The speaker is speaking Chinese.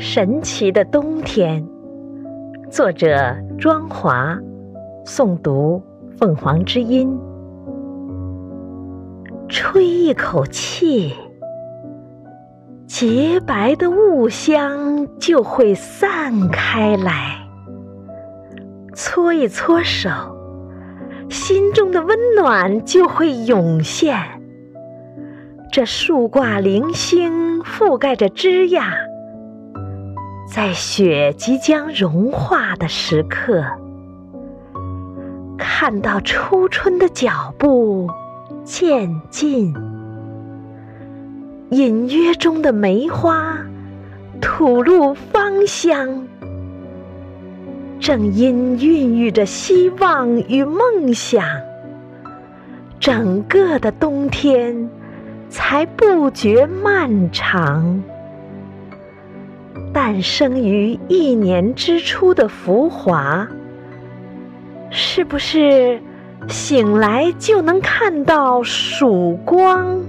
神奇的冬天，作者庄华，诵读凤凰之音。吹一口气，洁白的雾香就会散开来；搓一搓手，心中的温暖就会涌现。这树挂零星，覆盖着枝桠。在雪即将融化的时刻，看到初春的脚步渐近，隐约中的梅花吐露芳香，正因孕育着希望与梦想，整个的冬天才不觉漫长。诞生于一年之初的浮华，是不是醒来就能看到曙光？